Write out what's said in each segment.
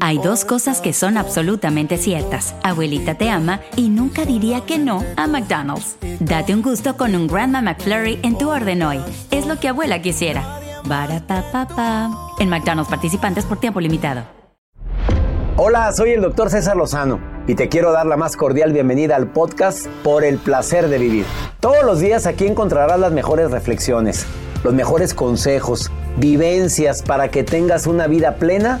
Hay dos cosas que son absolutamente ciertas. Abuelita te ama y nunca diría que no a McDonald's. Date un gusto con un Grandma McFlurry en tu orden hoy. Es lo que abuela quisiera. En McDonald's participantes por tiempo limitado. Hola, soy el doctor César Lozano y te quiero dar la más cordial bienvenida al podcast Por el placer de vivir. Todos los días aquí encontrarás las mejores reflexiones, los mejores consejos, vivencias para que tengas una vida plena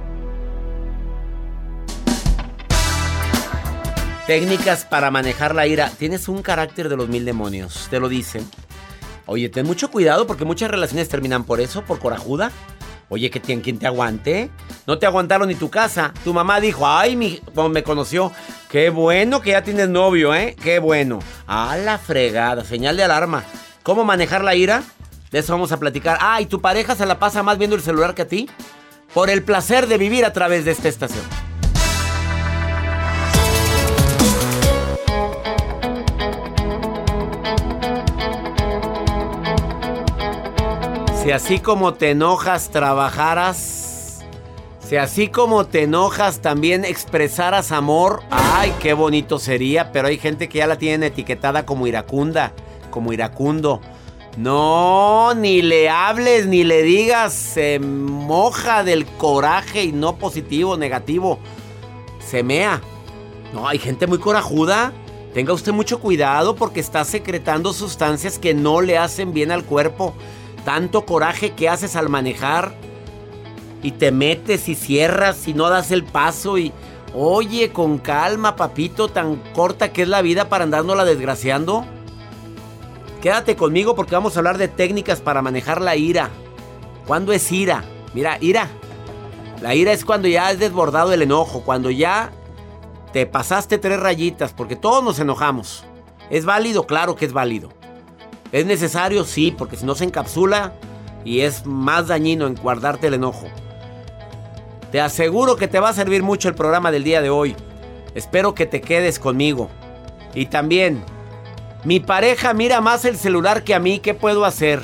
Técnicas para manejar la ira. Tienes un carácter de los mil demonios, te lo dicen. Oye, ten mucho cuidado porque muchas relaciones terminan por eso, por corajuda. Oye, que tiene quien te aguante. No te aguantaron ni tu casa. Tu mamá dijo, ay, mi, me conoció. Qué bueno que ya tienes novio, ¿eh? Qué bueno. A la fregada, señal de alarma. ¿Cómo manejar la ira? De eso vamos a platicar. Ah, ¿y tu pareja se la pasa más viendo el celular que a ti? Por el placer de vivir a través de esta estación. Si así como te enojas trabajaras, si así como te enojas también expresaras amor, ay, qué bonito sería, pero hay gente que ya la tienen etiquetada como iracunda, como iracundo. No, ni le hables, ni le digas, se moja del coraje y no positivo, negativo. Se mea. No, hay gente muy corajuda. Tenga usted mucho cuidado porque está secretando sustancias que no le hacen bien al cuerpo tanto coraje que haces al manejar y te metes y cierras y no das el paso y oye con calma papito tan corta que es la vida para andárnosla desgraciando. Quédate conmigo porque vamos a hablar de técnicas para manejar la ira. ¿Cuándo es ira? Mira, ira. La ira es cuando ya has desbordado el enojo, cuando ya te pasaste tres rayitas, porque todos nos enojamos. ¿Es válido? Claro que es válido. ¿Es necesario? Sí, porque si no se encapsula y es más dañino en guardarte el enojo. Te aseguro que te va a servir mucho el programa del día de hoy. Espero que te quedes conmigo. Y también, mi pareja mira más el celular que a mí, ¿qué puedo hacer?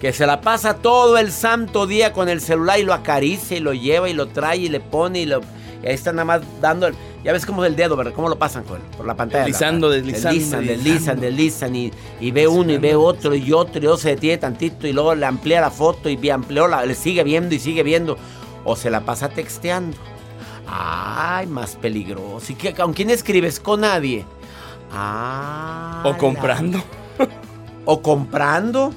Que se la pasa todo el santo día con el celular y lo acaricia y lo lleva y lo trae y le pone y lo... Y ahí está nada más dando... El, ya ves cómo es el dedo, ¿verdad? ¿Cómo lo pasan con, por la pantalla? Deslizando, deslizando. Deslizan, deslizan, deslizan. Y, y ve uno y ve otro y otro. Y luego se detiene tantito y luego le amplía la foto y amplió la, le sigue viendo y sigue viendo. O se la pasa texteando. Ay, más peligroso. ¿Y qué, con quién escribes? Con nadie. Ah. O comprando. o comprando.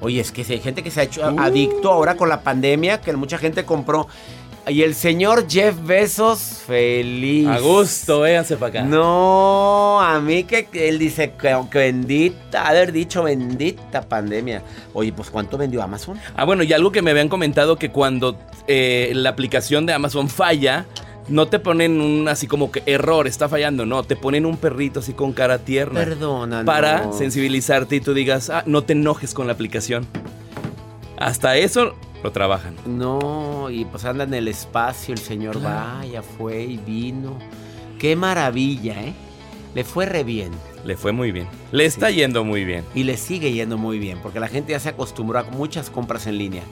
Oye, es que hay gente que se ha hecho adicto ahora con la pandemia, que mucha gente compró. Y el señor Jeff Bezos, feliz. A gusto, véanse para acá. No, a mí que él dice que, bendita, haber dicho bendita pandemia. Oye, pues ¿cuánto vendió Amazon? Ah, bueno, y algo que me habían comentado que cuando eh, la aplicación de Amazon falla, no te ponen un así como que error, está fallando, no, te ponen un perrito así con cara tierna. Perdona, Para sensibilizarte y tú digas, ah, no te enojes con la aplicación. Hasta eso lo trabajan. No, y pues anda en el espacio, el señor vaya, fue y vino. Qué maravilla, ¿eh? Le fue re bien. Le fue muy bien. Le está yendo muy bien. Y le sigue yendo muy bien, porque la gente ya se acostumbró a muchas compras en línea.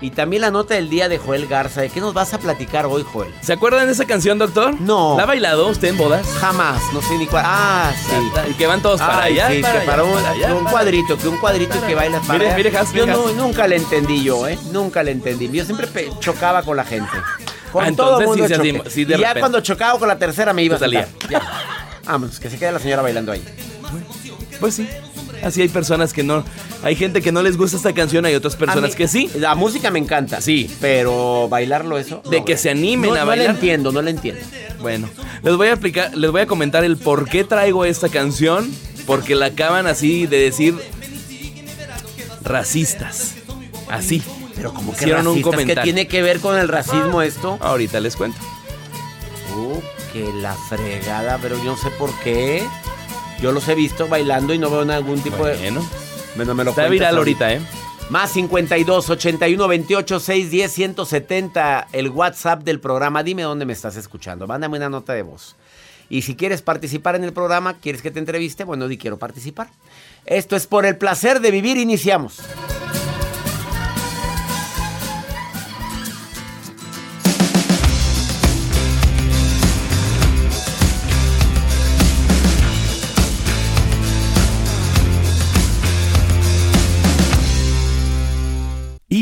Y también la nota del día de Joel Garza. ¿De qué nos vas a platicar hoy, Joel? ¿Se acuerdan de esa canción, doctor? No. ¿La ha bailado usted en bodas? Jamás, no sé ni cuál. Ah, sí. Y que van todos para allá. Sí, para, que para, un, cuadrito, que un cuadrito que baila para mire, Mire, Has, Yo no, nunca le entendí yo, ¿eh? Nunca le entendí. Yo siempre chocaba con la gente. Con ah, todo el mundo sí, sí, y ya cuando chocaba con la tercera me iba a salir. Ya. Vamos, que se quede la señora bailando ahí. Pues sí. Así hay personas que no. Hay gente que no les gusta esta canción, hay otras personas mí- que sí. La música me encanta. Sí. Pero bailarlo eso. De no, que se animen No- a No bailar. le entiendo, no le entiendo. Bueno, les voy a explicar, les voy a comentar el por qué traigo esta canción. Porque la acaban así de decir racistas. Así. Pero como que Hicieron un racistas, ¿qué comentario. tiene que ver con el racismo esto? Ahorita les cuento. Uh, que la fregada, pero yo no sé por qué. Yo los he visto bailando y no veo ningún tipo de. Bueno, Bueno, me lo está viral ahorita, ¿eh? Más 52 81 28 610 170, el WhatsApp del programa. Dime dónde me estás escuchando. Mándame una nota de voz. Y si quieres participar en el programa, quieres que te entreviste, bueno, di quiero participar. Esto es por el placer de vivir. Iniciamos.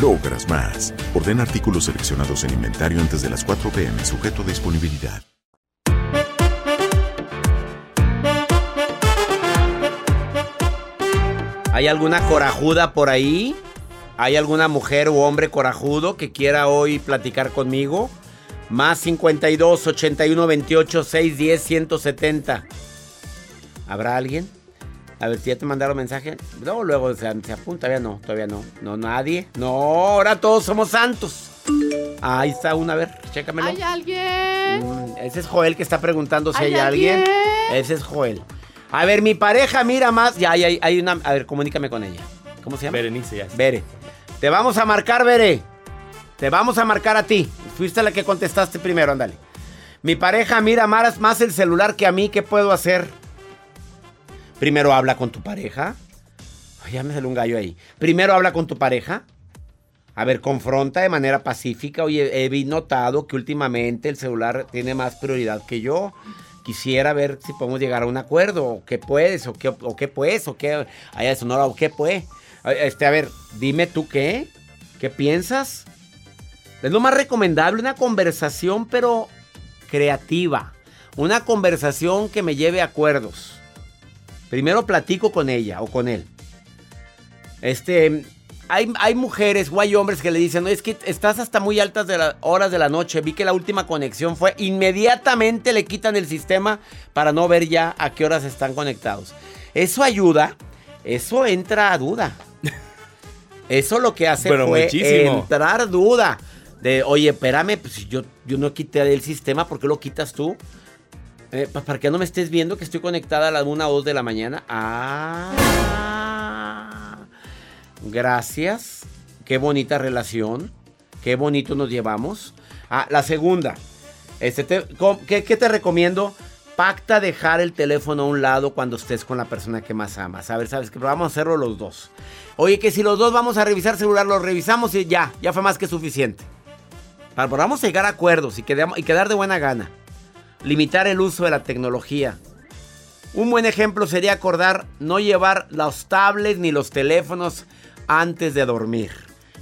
logras más. Orden artículos seleccionados en inventario antes de las 4 p.m. sujeto a disponibilidad. ¿Hay alguna corajuda por ahí? ¿Hay alguna mujer u hombre corajudo que quiera hoy platicar conmigo? Más 52 81 28 610 170. ¿Habrá alguien? A ver si ya te mandaron mensaje. No, luego se, se apunta. Todavía no, todavía no. No, nadie. No, ahora todos somos santos. Ahí está una, a ver, chécamelo. ¿Hay alguien? Mm, ese es Joel que está preguntando si hay, ¿Hay alguien. alguien? Ese es Joel. A ver, mi pareja mira más. Ya, hay, hay una. A ver, comunícame con ella. ¿Cómo se llama? Berenice ya. Bere. Te vamos a marcar, Bere. Te vamos a marcar a ti. Fuiste la que contestaste primero, ándale. Mi pareja mira más, más el celular que a mí. ¿Qué puedo hacer? Primero habla con tu pareja. Ay, ya me salió un gallo ahí. Primero habla con tu pareja. A ver, confronta de manera pacífica. Oye, he notado que últimamente el celular tiene más prioridad que yo. Quisiera ver si podemos llegar a un acuerdo. O qué puedes, o qué, o qué pues, o qué. Allá de Sonora, o qué pues. Este, a ver, dime tú qué. ¿Qué piensas? Es lo más recomendable, una conversación, pero creativa. Una conversación que me lleve a acuerdos. Primero platico con ella o con él. Este, hay, hay mujeres o hay hombres que le dicen, no, es que estás hasta muy altas de las horas de la noche. Vi que la última conexión fue, inmediatamente le quitan el sistema para no ver ya a qué horas están conectados. Eso ayuda, eso entra a duda. Eso lo que hace Pero fue muchísimo. entrar duda. De, oye, espérame, pues si yo, yo no quité el sistema, ¿por qué lo quitas tú? Eh, pa- ¿Para que no me estés viendo que estoy conectada a la 1 o 2 de la mañana? Ah. Gracias. qué bonita relación, qué bonito nos llevamos. Ah, la segunda, este te- ¿qué, te recomiendo? Pacta dejar el teléfono a un lado cuando estés con la persona que más amas. A ver, ¿sabes? Pero vamos a hacerlo los dos. Oye, que si los dos vamos a revisar celular, lo revisamos y ya, ya fue más que suficiente. Para, a llegar a acuerdos y, quedamos- y quedar de buena gana. Limitar el uso de la tecnología. Un buen ejemplo sería acordar no llevar los tablets ni los teléfonos antes de dormir.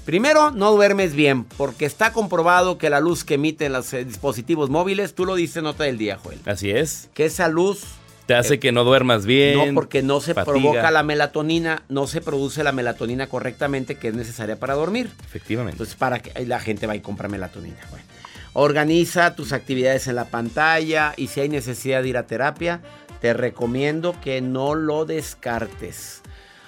Primero, no duermes bien, porque está comprobado que la luz que emiten los eh, dispositivos móviles, tú lo dices nota del día, Joel, Así es. que esa luz, Te hace que no duermas bien. no porque no se fatiga. provoca la melatonina, no se produce la melatonina correctamente que es necesaria para dormir. Efectivamente. Entonces, para que la gente va y compra melatonina. Bueno, organiza tus actividades en la pantalla y si hay necesidad de ir a terapia, te recomiendo que no lo descartes.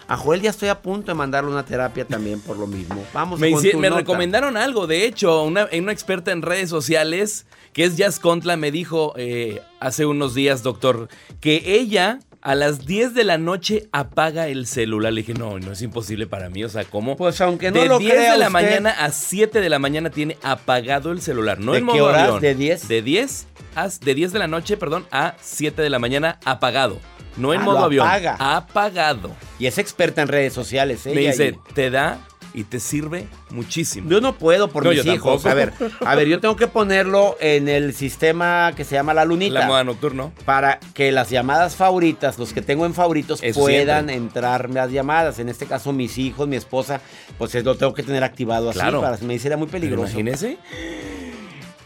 A Joel ya estoy a punto de mandarle una terapia también por lo mismo. Vamos Me, con tu me nota. recomendaron algo, de hecho, una, una experta en redes sociales, que es Jazz Contla, me dijo eh, hace unos días, doctor, que ella a las 10 de la noche apaga el celular. Le dije, no, no es imposible para mí, o sea, ¿cómo? Pues aunque no de lo 10 crea de la usted. mañana a 7 de la mañana tiene apagado el celular, no ¿De en qué modo horas? avión. ¿De 10? De 10 a, de 10 de la noche, perdón, a 7 de la mañana apagado. No en Ah, modo avión. apaga. Apagado. Y es experta en redes sociales. Me ella, dice, te da y te sirve muchísimo. Yo no puedo por No, mis hijos. tampoco. A ver, a ver, yo tengo que ponerlo en el sistema que se llama la lunita. La moda nocturno. para que las llamadas favoritas, los que tengo en favoritos, Eso puedan siempre. entrar las llamadas. En este caso, mis hijos, mi esposa, pues es- lo tengo que tener activado así. Claro. Para, me dice, era muy peligroso. Imagínese.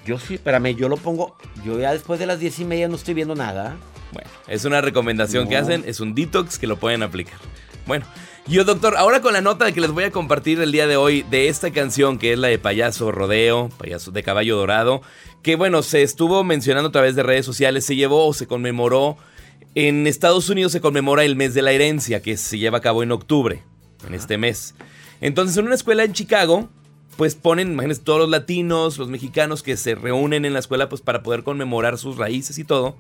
Yo sí, espérame, yo lo pongo. Yo ya después de las diez y media no estoy viendo nada. Bueno, es una recomendación que hacen, es un detox que lo pueden aplicar. Bueno, yo doctor, ahora con la nota que les voy a compartir el día de hoy de esta canción que es la de Payaso Rodeo, Payaso de Caballo Dorado, que bueno, se estuvo mencionando a través de redes sociales, se llevó o se conmemoró, en Estados Unidos se conmemora el mes de la herencia que se lleva a cabo en octubre, en este mes. Entonces en una escuela en Chicago, pues ponen, imagínense, todos los latinos, los mexicanos que se reúnen en la escuela pues para poder conmemorar sus raíces y todo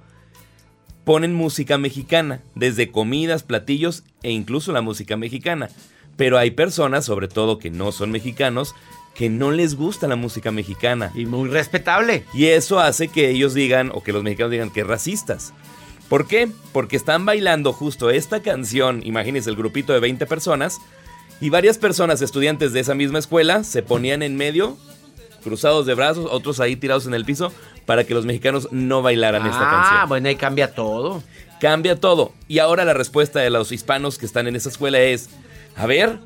ponen música mexicana, desde comidas, platillos e incluso la música mexicana. Pero hay personas, sobre todo que no son mexicanos, que no les gusta la música mexicana. Y muy respetable. Y eso hace que ellos digan, o que los mexicanos digan que racistas. ¿Por qué? Porque están bailando justo esta canción, imagínense el grupito de 20 personas, y varias personas, estudiantes de esa misma escuela, se ponían en medio, cruzados de brazos, otros ahí tirados en el piso, para que los mexicanos no bailaran esta ah, canción. bueno, ahí cambia todo. Cambia todo. Y ahora la respuesta de los hispanos que están en esa escuela es, a ver,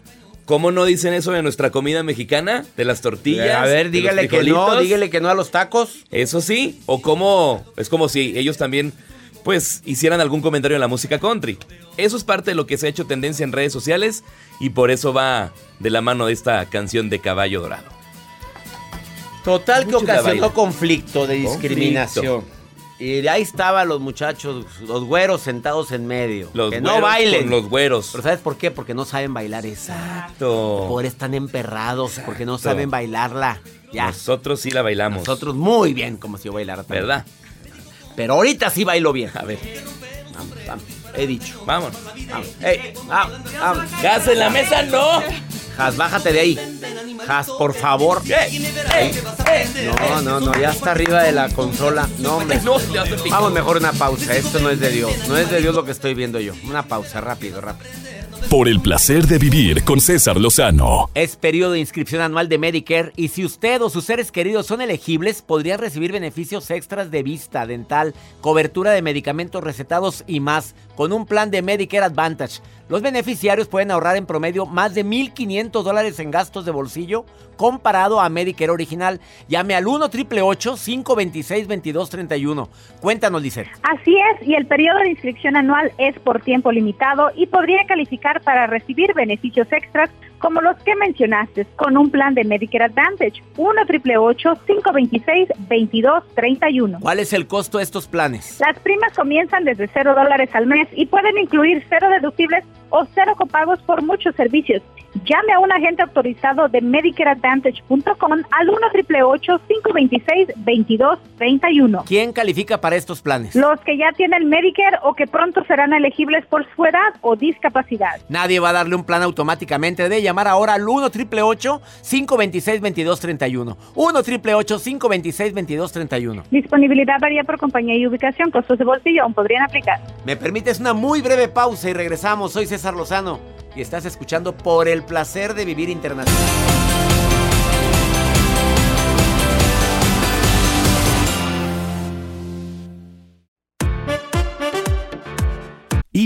¿cómo no dicen eso de nuestra comida mexicana? De las tortillas. a ver, dígale que no, dígale que no a los tacos. Eso sí, o cómo, es como si ellos también, pues, hicieran algún comentario en la música country. Eso es parte de lo que se ha hecho tendencia en redes sociales y por eso va de la mano de esta canción de Caballo Dorado. Total que ocasionó conflicto de discriminación. Y ahí estaban los muchachos, los güeros sentados en medio. Los que no bailen. con los güeros. Pero ¿sabes por qué? Porque no saben bailar esa. Exacto. Por están emperrados, porque no saben bailarla. Ya. Nosotros sí la bailamos. Nosotros muy bien, como si yo bailara también. ¿Verdad? Pero ahorita sí bailo bien. A ver, Vamos, vamos. He dicho. vamos. Vamos. Ey, vamos, vamos. ¡Gas en la mesa, no! Has, bájate de ahí. Has, por favor. No, no, no, ya está arriba de la consola. No, hombre. Vamos mejor una pausa. Esto no es de Dios. No es de Dios lo que estoy viendo yo. Una pausa, rápido, rápido. Por el placer de vivir con César Lozano. Es periodo de inscripción anual de Medicare y si usted o sus seres queridos son elegibles, podrían recibir beneficios extras de vista, dental, cobertura de medicamentos recetados y más con un plan de Medicare Advantage. Los beneficiarios pueden ahorrar en promedio más de 1.500 dólares en gastos de bolsillo comparado a Medicare original. Llame al 1 526 2231 Cuéntanos, Lisette. Así es, y el periodo de inscripción anual es por tiempo limitado y podría calificar para recibir beneficios extras como los que mencionaste, con un plan de Medicare Advantage, 1 526 2231 ¿Cuál es el costo de estos planes? Las primas comienzan desde 0 dólares al mes y pueden incluir cero deductibles o cero copagos por muchos servicios. Llame a un agente autorizado de MedicareAdvantage.com al 1 526 2231 ¿Quién califica para estos planes? Los que ya tienen Medicare o que pronto serán elegibles por su edad o discapacidad. Nadie va a darle un plan automáticamente. De llamar ahora al 1 526 2231 1 526 2231 Disponibilidad varía por compañía y ubicación. Costos de bolsillo aún podrían aplicar. Me permites una muy breve pausa y regresamos. Soy César Lozano y estás escuchando Por el placer de vivir internacional.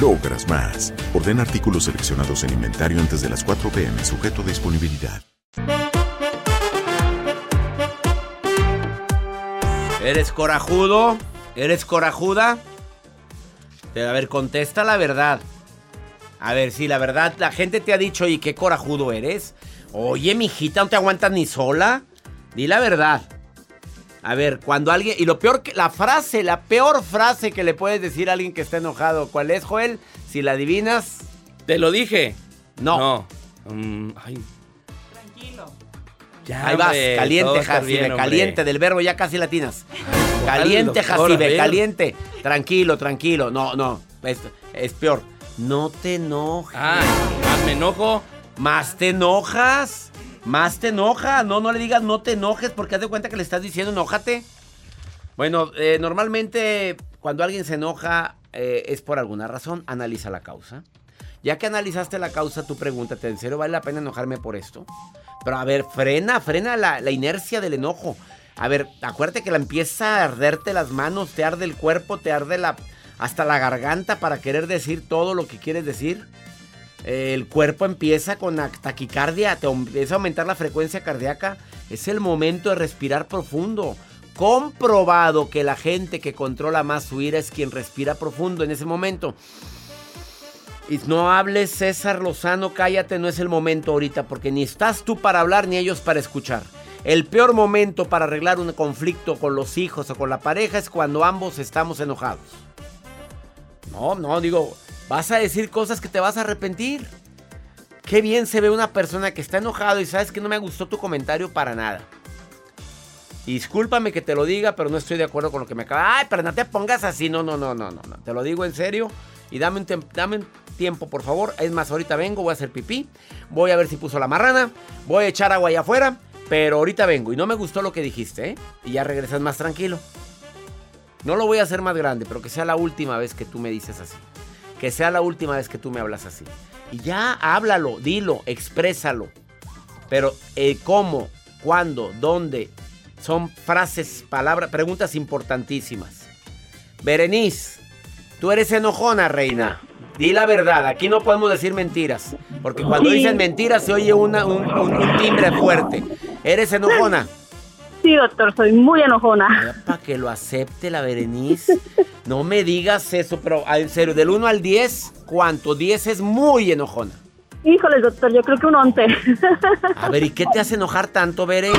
logras más. Orden artículos seleccionados en inventario antes de las 4 pm, sujeto a disponibilidad. ¿Eres corajudo? ¿Eres corajuda? A ver, contesta la verdad. A ver, si la verdad, la gente te ha dicho, ¿y qué corajudo eres? Oye, mijita, ¿no te aguantas ni sola? Di la verdad. A ver, cuando alguien. Y lo peor que. La frase, la peor frase que le puedes decir a alguien que está enojado. ¿Cuál es, Joel? Si la adivinas. Te lo dije. No. No. Mm, ay. Tranquilo. Ya, Ahí vas, hombre, caliente, Jacibe, bien, caliente, del verbo ya casi latinas. Caliente, Jacibe, caliente. Tranquilo, tranquilo. No, no, es, es peor. No te enojes. Ah, más me enojo. Más te enojas. Más te enoja. No, no le digas no te enojes porque haz de cuenta que le estás diciendo enójate. Bueno, eh, normalmente cuando alguien se enoja eh, es por alguna razón. Analiza la causa. Ya que analizaste la causa, tú pregúntate, ¿en serio vale la pena enojarme por esto? Pero a ver, frena, frena la, la inercia del enojo. A ver, acuérdate que la empieza a arderte las manos, te arde el cuerpo, te arde la, hasta la garganta para querer decir todo lo que quieres decir. El cuerpo empieza con taquicardia, te empieza a aumentar la frecuencia cardíaca. Es el momento de respirar profundo. Comprobado que la gente que controla más su ira es quien respira profundo en ese momento. Y no hables, César Lozano, cállate, no es el momento ahorita, porque ni estás tú para hablar ni ellos para escuchar. El peor momento para arreglar un conflicto con los hijos o con la pareja es cuando ambos estamos enojados. No, no, digo, vas a decir cosas que te vas a arrepentir. Qué bien se ve una persona que está enojado y sabes que no me gustó tu comentario para nada. Discúlpame que te lo diga, pero no estoy de acuerdo con lo que me acaba. Ay, pero no te pongas así. No, no, no, no, no. Te lo digo en serio. Y dame un, dame un tiempo, por favor. Es más, ahorita vengo, voy a hacer pipí. Voy a ver si puso la marrana. Voy a echar agua allá afuera. Pero ahorita vengo. Y no me gustó lo que dijiste, ¿eh? Y ya regresas más tranquilo. No lo voy a hacer más grande, pero que sea la última vez que tú me dices así. Que sea la última vez que tú me hablas así. Y ya háblalo, dilo, exprésalo. Pero el cómo, cuándo, dónde, son frases, palabras, preguntas importantísimas. Berenice, tú eres enojona, reina. Di la verdad, aquí no podemos decir mentiras. Porque cuando dicen mentiras se oye una- un, un- un timbre fuerte. ¿Eres enojona? Sí, doctor, soy muy enojona. Para que lo acepte la Berenice. No me digas eso, pero en serio, del 1 al 10, ¿cuánto? 10 es muy enojona. Híjole, doctor, yo creo que un 11. A ver, ¿y qué te hace enojar tanto, Bere?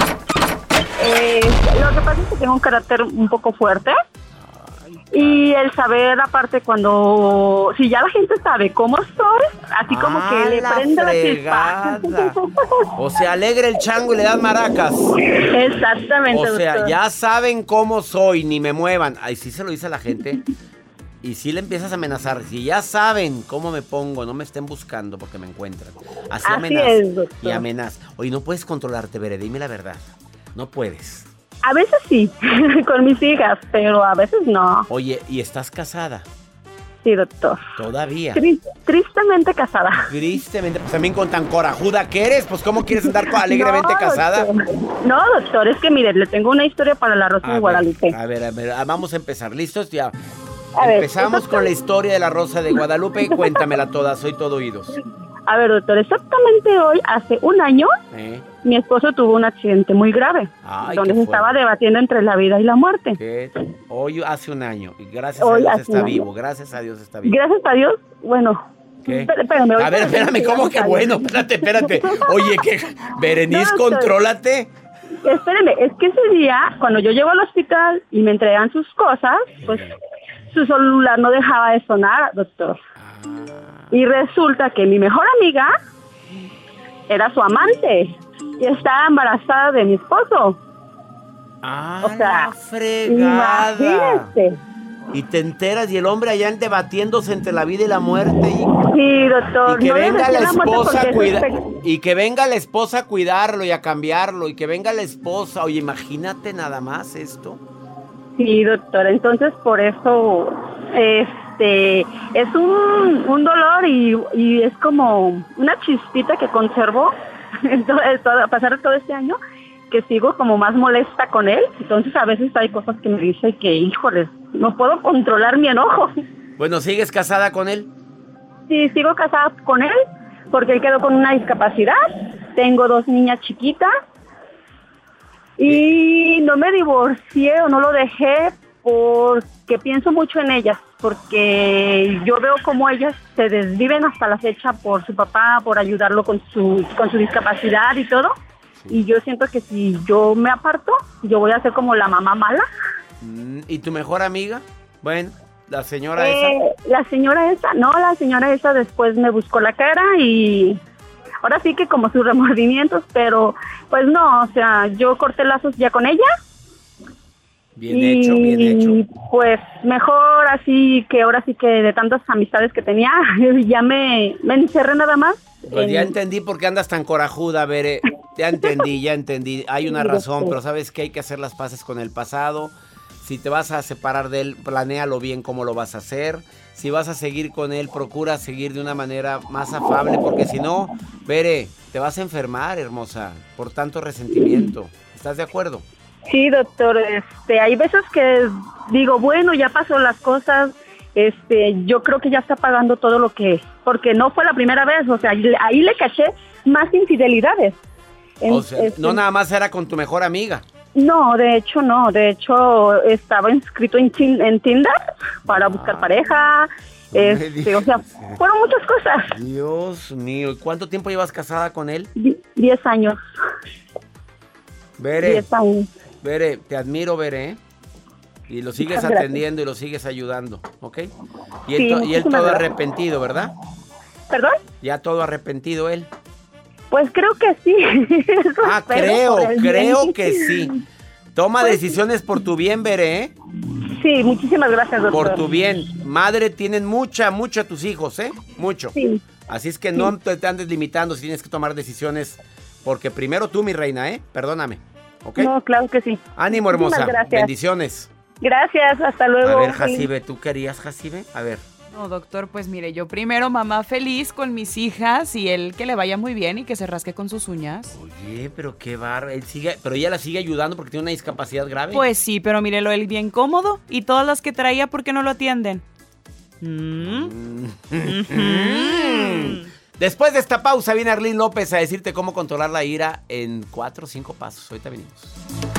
Eh, lo que pasa es que tengo un carácter un poco fuerte. Y el saber, aparte, cuando. Si ya la gente sabe cómo soy, así como que le la prende la chispa. O sea, alegra el chango y le das maracas. Exactamente, O sea, doctor. ya saben cómo soy, ni me muevan. Ay, sí se lo dice a la gente. Y sí le empiezas a amenazar. Si ya saben cómo me pongo, no me estén buscando porque me encuentran. Así, Así amenaza. es, doctor. y amenaza. Oye, no puedes controlarte, Bere, dime la verdad. No puedes. A veces sí, con mis hijas, pero a veces no. Oye, ¿y estás casada? Sí, doctor. Todavía. Tri- tristemente casada. Tristemente, pues también con tan corajuda que eres, pues ¿cómo quieres andar alegremente No, casada? doctor. No, doctor, es que mire, le tengo una historia para la Rosa A de ver, Guadalupe. A ver, a ver, ah, vamos a empezar. ¿Listos? Ya. A Empezamos con la historia de la Rosa de Guadalupe. Cuéntamela toda, soy todo oídos. A ver, doctor, exactamente hoy, hace un año, ¿Eh? mi esposo tuvo un accidente muy grave, Ay, donde se estaba debatiendo entre la vida y la muerte. ¿Qué? Hoy hace un año. Y gracias Hoy a Dios está vivo. Gracias a Dios está vivo. Gracias a Dios, bueno. Espérame, A ver, espérame, ¿cómo que bueno? Espérate, espérate. Oye, que Berenice, No, contrólate. Espéreme, es que ese día, cuando yo llego al hospital y me entregan sus cosas, pues su celular no dejaba de sonar, doctor. Y resulta que mi mejor amiga era su amante y estaba embarazada de mi esposo. Ah, O sea, fregada. Y te enteras y el hombre allá debatiéndose entre la vida y la muerte. Y, Sí, doctor. y que no venga la esposa a Y que venga la esposa a cuidarlo y a cambiarlo. Y que venga la esposa. Oye, imagínate nada más esto. Sí, doctor. Entonces, por eso, este, es un, un dolor y, y es como una chispita que conservo todo- a pasar todo este año, que sigo como más molesta con él. Entonces, a veces hay cosas que me dice que, híjole, no puedo controlar mi enojo. Bueno, ¿sigues casada con él? Sí, sigo casada con él porque él quedó con una discapacidad. Tengo dos niñas chiquitas. Y no me divorcié o no lo dejé porque pienso mucho en ellas, porque yo veo cómo ellas se desviven hasta la fecha por su papá, por ayudarlo con su, con su discapacidad y todo. Y yo siento que si yo me aparto, yo voy a ser como la mamá mala. Mm, ¿Y tu mejor amiga? Bueno, la señora Eh, esa. la señora esa, no, la señora esa después me buscó la cara y ahora sí que como sus remordimientos, pero pues no, o sea, yo corté lazos ya con ella. Bien y, hecho, bien hecho. Pues mejor así que ahora sí que de tantas amistades que tenía, ya me, me encerré nada más. Pues ya en- entendí por qué andas tan corajuda, Bere. Ya entendí, ya entendí. Hay una razón, pero sabes que hay que hacer las paces con el pasado. Si te vas a separar de él, planéalo bien cómo lo vas a hacer. Si vas a seguir con él, procura seguir de una manera más afable, porque si no, Bere, te vas a enfermar, hermosa, por tanto resentimiento. ¿Estás de acuerdo? Sí, doctor, este, hay veces que digo, bueno, ya pasó las cosas, este, yo creo que ya está pagando todo lo que, porque no fue la primera vez, o sea, ahí le caché más infidelidades. En- O sea, este, no nada más era con tu mejor amiga. no, de hecho no, de hecho estaba inscrito en, Tin- en Tinder para buscar pareja, este, o sea, fueron muchas cosas, Dios mío, ¿y cuánto tiempo llevas casada con él? Die- diez años, Bere. diez años. Bere, te admiro, Bere, ¿eh? Y lo sigues gracias. atendiendo y lo sigues ayudando, ¿ok? Y él, Sí, to- y él todo gracias. arrepentido, ¿verdad? ¿Perdón? Ya todo arrepentido él. Pues creo que sí. Ah, creo, creo bien. que sí. Toma Pues- decisiones por tu bien, Bere, ¿eh? Sí, muchísimas gracias, doctor. Por tu bien. Madre, tienen mucha, mucha tus hijos, ¿eh? Mucho. Sí. Así es que no te andes limitando si tienes que tomar decisiones. Porque primero tú, mi reina, ¿eh? Perdóname. ¿Ok? No, claro que sí. Ánimo, hermosa. gracias. Bendiciones. Gracias, hasta luego. A ver, Jacibe, ¿tú querías, Jacibe? A ver. No, doctor, pues mire, yo primero mamá feliz con mis hijas y él que le vaya muy bien y que se rasque con sus uñas. Oye, pero qué barro. Él sigue, pero ella la sigue ayudando porque tiene una discapacidad grave. Pues sí, pero mírelo él bien cómodo y todas las que traía, ¿por qué no lo atienden? Mm. Después de esta pausa viene Arlene López a decirte cómo controlar la ira en cuatro o cinco pasos. Ahorita venimos.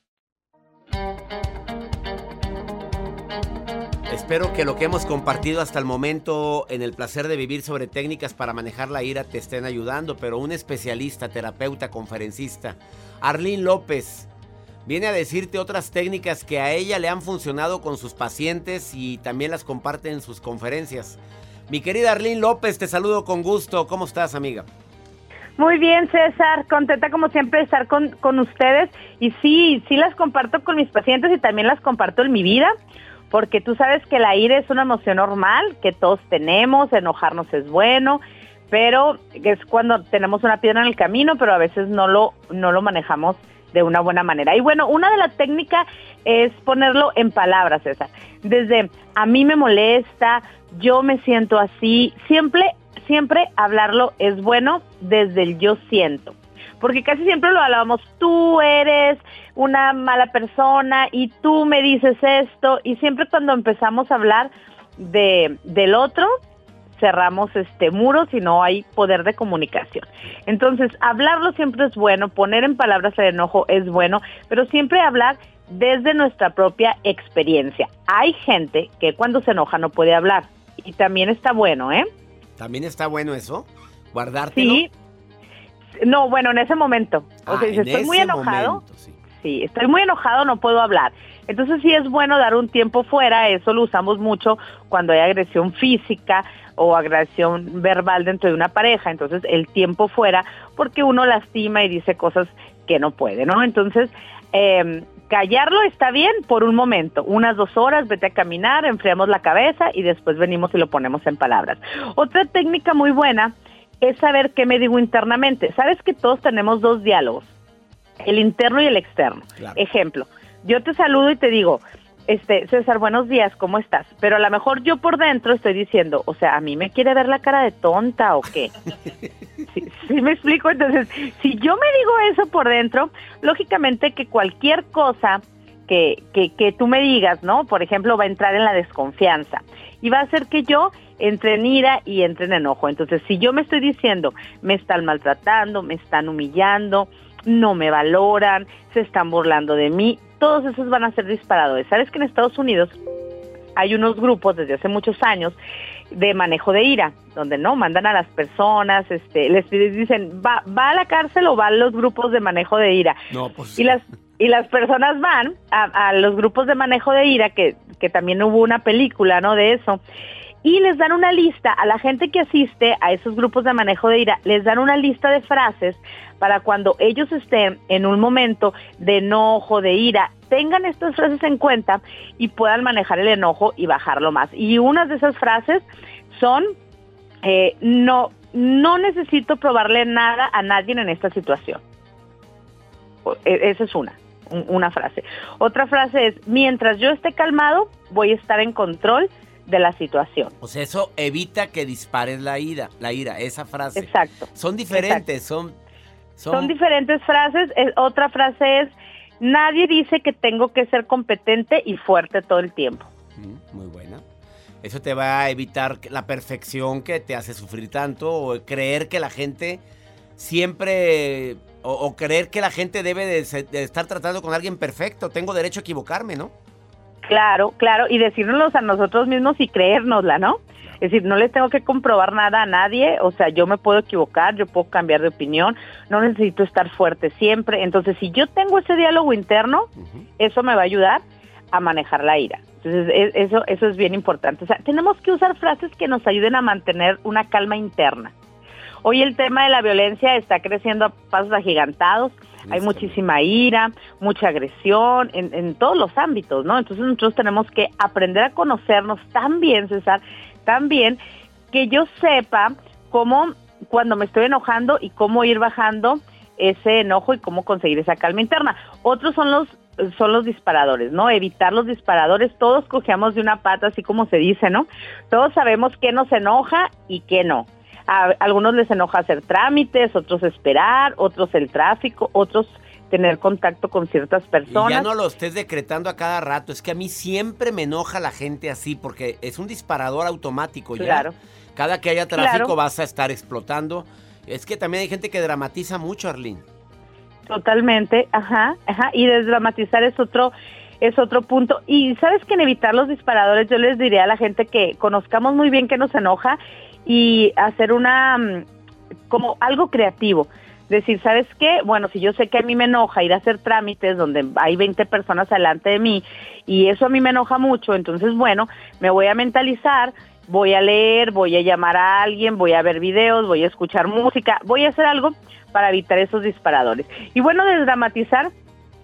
Espero que lo que hemos compartido hasta el momento en el placer de vivir sobre técnicas para manejar la ira te estén ayudando, pero un especialista, terapeuta, conferencista, Arlene López, viene a decirte otras técnicas que a ella le han funcionado con sus pacientes y también las comparte en sus conferencias. Mi querida Arlene López, te saludo con gusto. ¿Cómo estás, amiga? Muy bien, César, contenta como siempre de estar con, con ustedes. Y sí, sí las comparto con mis pacientes y también las comparto en mi vida porque tú sabes que la ira es una emoción normal, que todos tenemos, enojarnos es bueno, pero es cuando tenemos una piedra en el camino, pero a veces no lo, no lo manejamos de una buena manera. Y bueno, una de las técnicas es ponerlo en palabras, César. Desde a mí me molesta, yo me siento así, siempre, siempre hablarlo es bueno desde el yo siento porque casi siempre lo hablábamos, tú eres una mala persona y tú me dices esto, y siempre cuando empezamos a hablar de, del otro, cerramos este muros y no hay poder de comunicación. Entonces, hablarlo siempre es bueno, poner en palabras el enojo es bueno, pero siempre hablar desde nuestra propia experiencia. Hay gente que cuando se enoja no puede hablar y también está bueno, ¿eh? También está bueno eso, guardártelo. Sí, no, bueno, en ese momento. O sea, Ah, si en estoy muy enojado. momento, sí. Sí, estoy muy enojado, no puedo hablar. Entonces sí es bueno dar un tiempo fuera, eso lo usamos mucho cuando hay agresión física o agresión verbal dentro de una pareja, entonces el tiempo fuera porque uno lastima y dice cosas que no puede, ¿no? Entonces, eh, callarlo está bien por un momento, unas dos horas, vete a caminar, enfriamos la cabeza y después venimos y lo ponemos en palabras. Otra técnica muy buena es saber qué me digo internamente. Sabes que todos tenemos dos diálogos, el interno y el externo. Claro. Ejemplo, yo te saludo y te digo, este, César, buenos días, ¿cómo estás? Pero a lo mejor yo por dentro estoy diciendo, o sea, a mí me quiere ver la cara de tonta o qué. ¿Sí, sí me explico? Entonces, si yo me digo eso por dentro, lógicamente que cualquier cosa que, que, que tú me digas, ¿no? Por ejemplo, va a entrar en la desconfianza y va a hacer que yo entre en ira y entre en enojo. Entonces, si yo me estoy diciendo, me están maltratando, me están humillando, no me valoran, se están burlando de mí, todos esos van a ser disparadores. ¿Sabes que en Estados Unidos hay unos grupos desde hace muchos años de manejo de ira, donde no mandan a las personas, este, les dicen, va, va a la cárcel o van los grupos de manejo de ira. No, pues. Y las y las personas van a, a los grupos de manejo de ira, que, que también hubo una película, ¿no? De eso y les dan una lista a la gente que asiste a esos grupos de manejo de ira, les dan una lista de frases para cuando ellos estén en un momento de enojo, de ira, tengan estas frases en cuenta y puedan manejar el enojo y bajarlo más. Y unas de esas frases son, eh, no, no necesito probarle nada a nadie en esta situación. E, esa es una, una frase. Otra frase es, mientras yo esté calmado, voy a estar en control de la situación. O sea, eso evita que dispares la ira, la ira, esa frase. Exacto. Son diferentes, son, son... diferentes frases. otra frase es, nadie dice que tengo que ser competente y fuerte todo el tiempo. Mm, muy buena. Eso te va a evitar la perfección que te hace sufrir tanto o creer que la gente siempre o, creer que la gente debe de, de, estar tratando con alguien perfecto. Tengo derecho a equivocarme, ¿no? Claro, claro, y decírnoslos a nosotros mismos y creérnosla, ¿no? Es decir, no les tengo que comprobar nada a nadie, o sea, yo me puedo equivocar, yo puedo cambiar de opinión, no necesito estar fuerte siempre. Entonces, si yo tengo ese diálogo interno, eso me va a ayudar a manejar la ira. Entonces, e, eso, eso es bien importante. O sea, tenemos que usar frases que nos ayuden a mantener una calma interna. Hoy el tema de la violencia está creciendo a pasos agigantados hay muchísima ira, mucha agresión en, todos los ámbitos, ¿no? Entonces nosotros tenemos que aprender a conocernos tan bien, César, tan bien, que yo sepa cómo cuando me estoy enojando y cómo ir bajando ese enojo y cómo conseguir esa calma interna. Otros son los son los disparadores, ¿no? Evitar los disparadores. Todos cojeamos de una pata, así como se dice, ¿no? Todos sabemos qué nos enoja y qué no. A algunos les enoja hacer trámites, otros esperar, otros el tráfico, otros tener contacto con ciertas personas. ya no lo estés decretando a cada rato, es que a mí siempre me enoja la gente así porque es un disparador automático ya. Claro. Cada que haya tráfico vas a estar explotando. Es que también hay gente que dramatiza mucho, Arlene. Totalmente, ajá, ajá, y desdramatizar es otro es otro punto. Y sabes que en evitar los disparadores yo les diría a la gente que conozcamos muy bien que nos enoja y hacer una, mm, como algo creativo. Decir, ¿sabes qué? Bueno, si yo sé que a mí me enoja ir a hacer trámites donde hay 20 personas delante de mí y eso a mí me enoja mucho, entonces, bueno, me voy a mentalizar, voy a leer, voy a llamar a alguien, voy a ver videos, voy a escuchar música, voy a hacer algo para evitar esos disparadores. Y bueno, desdramatizar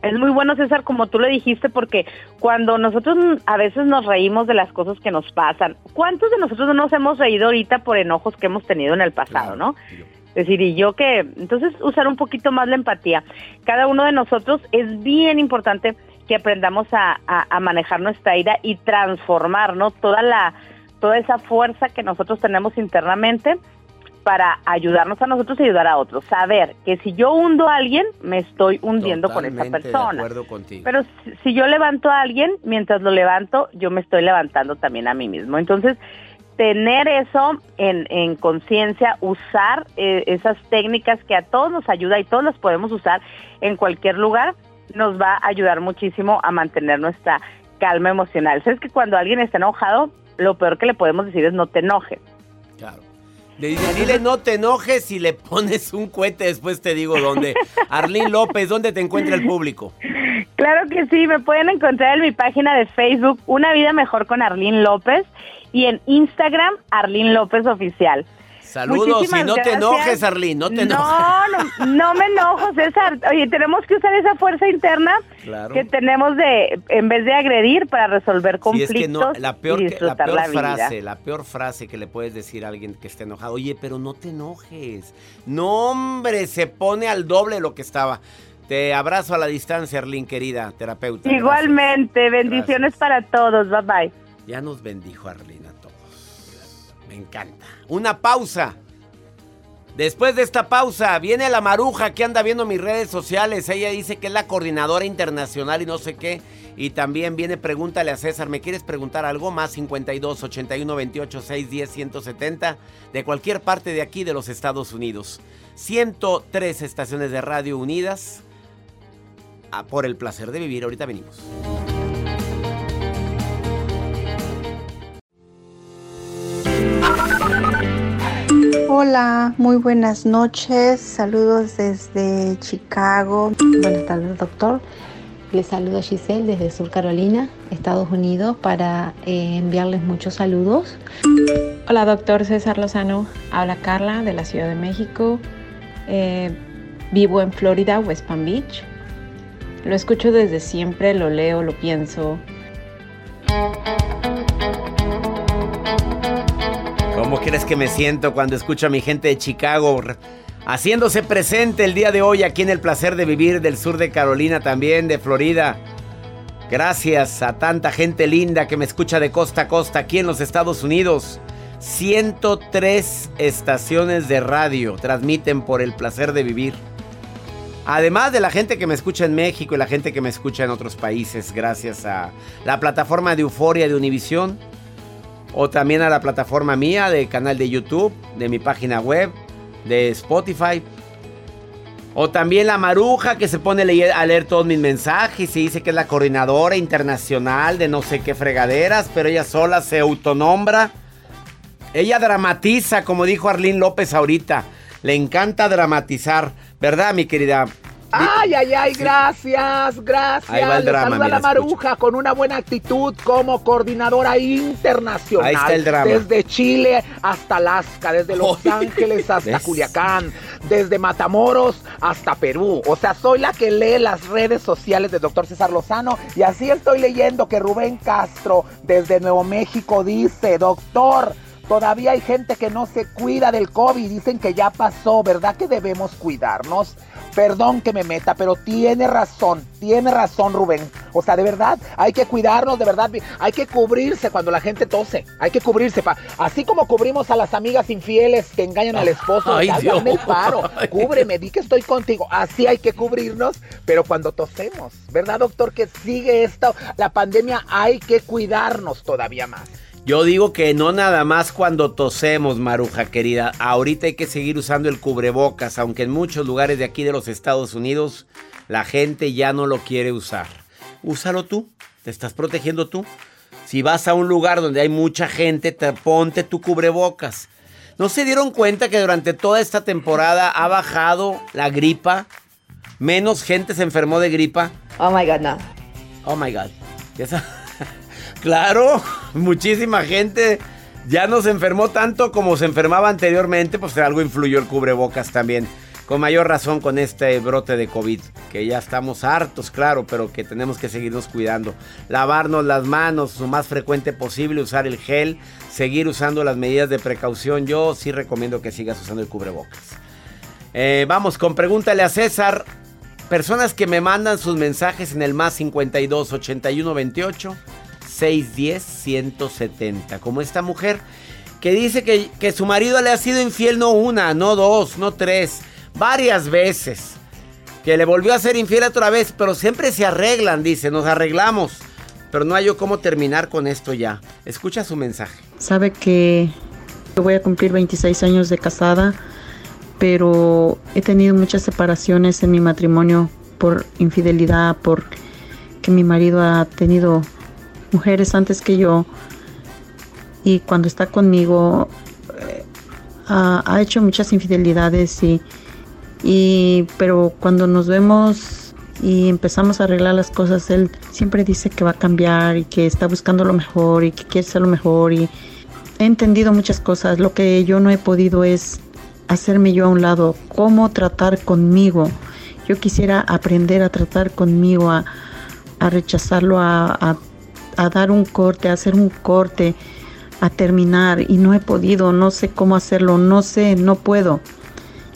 es muy bueno, César, como tú le dijiste, porque cuando nosotros a veces nos reímos de las cosas que nos pasan, ¿cuántos de nosotros no nos hemos reído ahorita por enojos que hemos tenido en el pasado, no? Es decir, y yo que, entonces usar un poquito más la empatía. Cada uno de nosotros es bien importante que aprendamos a, a manejar nuestra ira y transformar, ¿no? Toda la, toda esa fuerza que nosotros tenemos internamente para ayudarnos a nosotros y ayudar a otros. Saber que si yo hundo a alguien, me estoy hundiendo con esa persona. Pero si, yo levanto a alguien, mientras lo levanto, yo me estoy levantando también a mí mismo. Entonces, tener eso en, conciencia, usar eh, esas técnicas que a todos nos ayuda y todos las podemos usar en cualquier lugar, nos va a ayudar muchísimo a mantener nuestra calma emocional. Sabes que cuando alguien está enojado, lo peor que le podemos decir es no te enojes. Claro. Le dice, dile no te enojes y le pones un cohete, después te digo dónde. Arlín López, ¿dónde te encuentra el público? Claro que sí, me pueden encontrar en mi página de Facebook, Una Vida Mejor con Arlín López, y en Instagram, Arlín López Oficial. Saludos y no te enojes, Arlene, no te enojes. No, no, me enojo, César. Oye, tenemos que usar esa fuerza interna que tenemos de, en vez de agredir, para resolver conflictos sí, es que no, la peor, la peor frase, la peor frase que le puedes decir a alguien que esté enojado, oye, pero no te enojes. No, hombre, se pone al doble lo que estaba. Te abrazo a la distancia, Arlene, querida terapeuta. Igualmente, bendiciones para todos. Bye bye. Ya nos bendijo Arlene me encanta. Una pausa. Después de esta pausa, viene la maruja que anda viendo mis redes sociales. Ella dice que es la coordinadora internacional y no sé qué. Y también viene, pregúntale a César, ¿me quieres preguntar algo más? 52 81 28 610 170 de cualquier parte de aquí de los Estados Unidos. 103 estaciones de radio unidas por el placer de vivir. Ahorita venimos. Hola, muy buenas noches. Saludos desde Chicago. Buenas tardes, doctor. Les saluda Giselle desde Sur Carolina, Estados Unidos, para eh, enviarles muchos saludos. Hola, doctor César Lozano. Habla Carla de la Ciudad de México. Eh, vivo en Florida, West Palm Beach. Lo escucho desde siempre, lo leo, lo pienso. ¿Cómo crees que me siento cuando escucho a mi gente de Chicago haciéndose presente el día de hoy aquí en el placer de vivir del sur de Carolina, también de Florida? Gracias a tanta gente linda que me escucha de costa a costa aquí en los Estados Unidos. 103 estaciones de radio transmiten por el placer de vivir. Además de la gente que me escucha en México y la gente que me escucha en otros países, gracias a la plataforma de Euforia de Univisión o también a la plataforma mía de canal de YouTube, de mi página web, de Spotify. O también la maruja que se pone a leer todos mis mensajes y dice que es la coordinadora internacional de no sé qué fregaderas, pero ella sola se autonombra. Ella dramatiza, como dijo Arlene López ahorita. Le encanta dramatizar, ¿verdad, mi querida Ay, ay, ay, gracias, gracias. Ahí va el drama, a la Maruja con una buena actitud como coordinadora internacional. Ahí está el drama. Desde Chile hasta Alaska, desde Los Ángeles hasta Culiacán, desde Matamoros hasta Perú. O sea, soy la que lee las redes sociales del doctor César Lozano y así estoy leyendo que Rubén Castro desde Nuevo México dice, doctor, Todavía hay gente que no se cuida del COVID. Dicen que ya pasó, ¿verdad? Que debemos cuidarnos. Perdón que me meta, pero tiene razón, tiene razón Rubén. O sea, de verdad, hay que cuidarnos, de verdad. Hay que cubrirse cuando la gente tose. Hay que cubrirse. Pa. Así como cubrimos a las amigas infieles que engañan al esposo. Ay, Dios. el paro. Cúbreme, di que estoy contigo. Así hay que cubrirnos, pero cuando tosemos. ¿Verdad, doctor? Que sigue esto. La pandemia hay que cuidarnos todavía más. Yo digo que no nada más cuando tosemos, Maruja querida. Ahorita hay que seguir usando el cubrebocas, aunque en muchos lugares de aquí de los Estados Unidos la gente ya no lo quiere usar. Úsalo tú, te estás protegiendo tú. Si vas a un lugar donde hay mucha gente, te ponte tu cubrebocas. ¿No se dieron cuenta que durante toda esta temporada ha bajado la gripa? Menos gente se enfermó de gripa. Oh my God, no. Oh my God. Claro, muchísima gente ya no se enfermó tanto como se enfermaba anteriormente, pues algo influyó el cubrebocas también. Con mayor razón con este brote de COVID, que ya estamos hartos, claro, pero que tenemos que seguirnos cuidando. Lavarnos las manos lo más frecuente posible, usar el gel, seguir usando las medidas de precaución. Yo sí recomiendo que sigas usando el cubrebocas. Eh, vamos con pregúntale a César. Personas que me mandan sus mensajes en el más 52 81 28 610-170. Como esta mujer que dice que, que su marido le ha sido infiel no una, no dos, no tres, varias veces. Que le volvió a ser infiel otra vez, pero siempre se arreglan, dice, nos arreglamos. Pero no hay yo cómo terminar con esto ya. Escucha su mensaje. Sabe que yo voy a cumplir 26 años de casada, pero he tenido muchas separaciones en mi matrimonio por infidelidad, por que mi marido ha tenido mujeres antes que yo y cuando está conmigo eh, ha, hecho muchas infidelidades y, y pero cuando nos vemos y empezamos a arreglar las cosas él siempre dice que va a cambiar y que está buscando lo mejor y que quiere ser lo mejor y he entendido muchas cosas. Lo que yo no he podido es hacerme yo a un lado cómo tratar conmigo. Yo quisiera aprender a tratar conmigo a, a rechazarlo a a dar un corte, a hacer un corte, a terminar y no he podido, no sé cómo hacerlo, no sé, no puedo.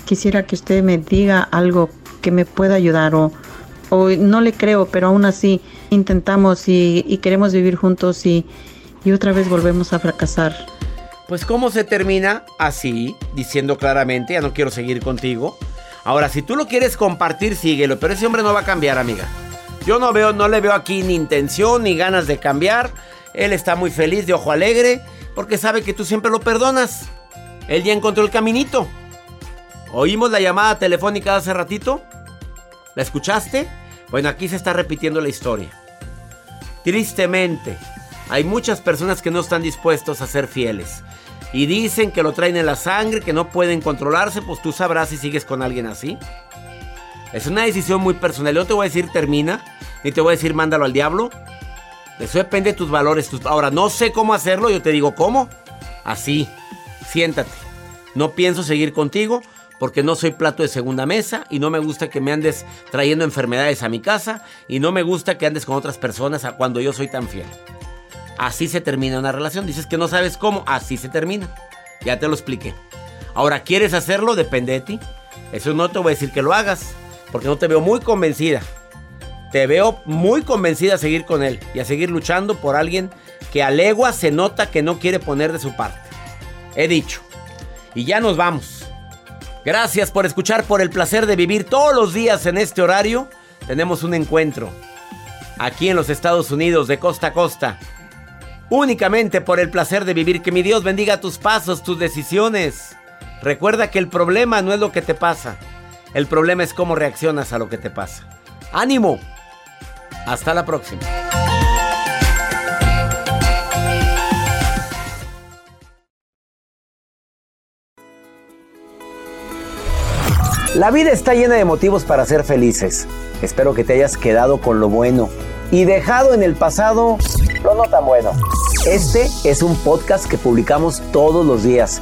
Quisiera que usted me diga algo que me pueda ayudar o, o no le creo, pero aún así intentamos y, queremos vivir juntos y, y otra vez volvemos a fracasar. Pues ¿cómo se termina? Así, diciendo claramente, ya no quiero seguir contigo. Ahora, si tú lo quieres compartir, síguelo, pero ese hombre no va a cambiar, amiga. Yo no veo, no le veo aquí ni intención ni ganas de cambiar. Él está muy feliz de ojo alegre porque sabe que tú siempre lo perdonas. Él ya encontró el caminito. ¿Oímos la llamada telefónica hace ratito? ¿La escuchaste? Bueno, aquí se está repitiendo la historia. Tristemente, hay muchas personas que no están dispuestos a ser fieles. y dicen que lo traen en la sangre, que no pueden controlarse, pues tú sabrás si sigues con alguien así. Es una decisión muy personal. Yo te voy a decir termina, ni te voy a decir mándalo al diablo. Eso depende de tus valores. Ahora, no sé cómo hacerlo, yo te digo cómo. Así, siéntate. No pienso seguir contigo porque no soy plato de segunda mesa y no me gusta que me andes trayendo enfermedades a mi casa y no me gusta que andes con otras personas cuando yo soy tan fiel. Así se termina una relación. Dices que no sabes cómo, así se termina. Ya te lo expliqué. Ahora, ¿quieres hacerlo? Depende de ti. Eso no te voy a decir que lo hagas, porque no te veo muy convencida. Te veo muy convencida a seguir con él y a seguir luchando por alguien que a legua se nota que no quiere poner de su parte. He dicho. Y ya nos vamos. Gracias por escuchar, por el placer de vivir todos los días en este horario. Tenemos un encuentro aquí en los Estados Unidos de costa a costa. Únicamente por el placer de vivir. Que mi Dios bendiga tus pasos, tus decisiones. Recuerda que el problema no es lo que te pasa. El problema es cómo reaccionas a lo que te pasa. ¡Ánimo! Hasta la próxima. La vida está llena de motivos para ser felices. Espero que te hayas quedado con lo bueno y dejado en el pasado lo no tan bueno. Este es un podcast que publicamos todos los días,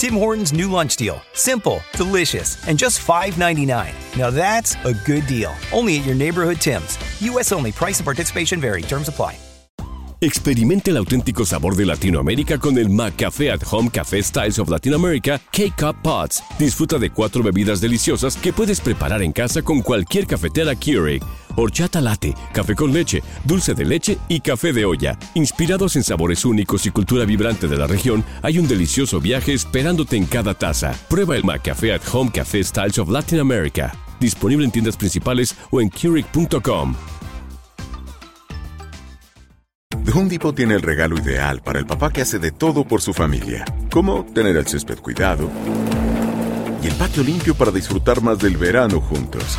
Tim Hortons new lunch deal. Simple, delicious, and just $5.99. Now that's a good deal. Only at your neighborhood Tim's. U.S. only. Price and participation vary. Terms apply. Experimente el auténtico sabor de Latinoamérica con el McCafé at Home Café Styles of Latin America K-Cup Pots. Disfruta de cuatro bebidas deliciosas que puedes preparar en casa con cualquier cafetera Keurig. Horchata latte, café con leche, dulce de leche y café de olla. Inspirados en sabores únicos y cultura vibrante de la región, hay un delicioso viaje esperándote en cada taza. Prueba el McCafé at Home Café Styles of Latin America. Disponible en tiendas principales o en Keurig.com. Home Depot tiene el regalo ideal para el papá que hace de todo por su familia, como tener el césped cuidado y el patio limpio para disfrutar más del verano juntos.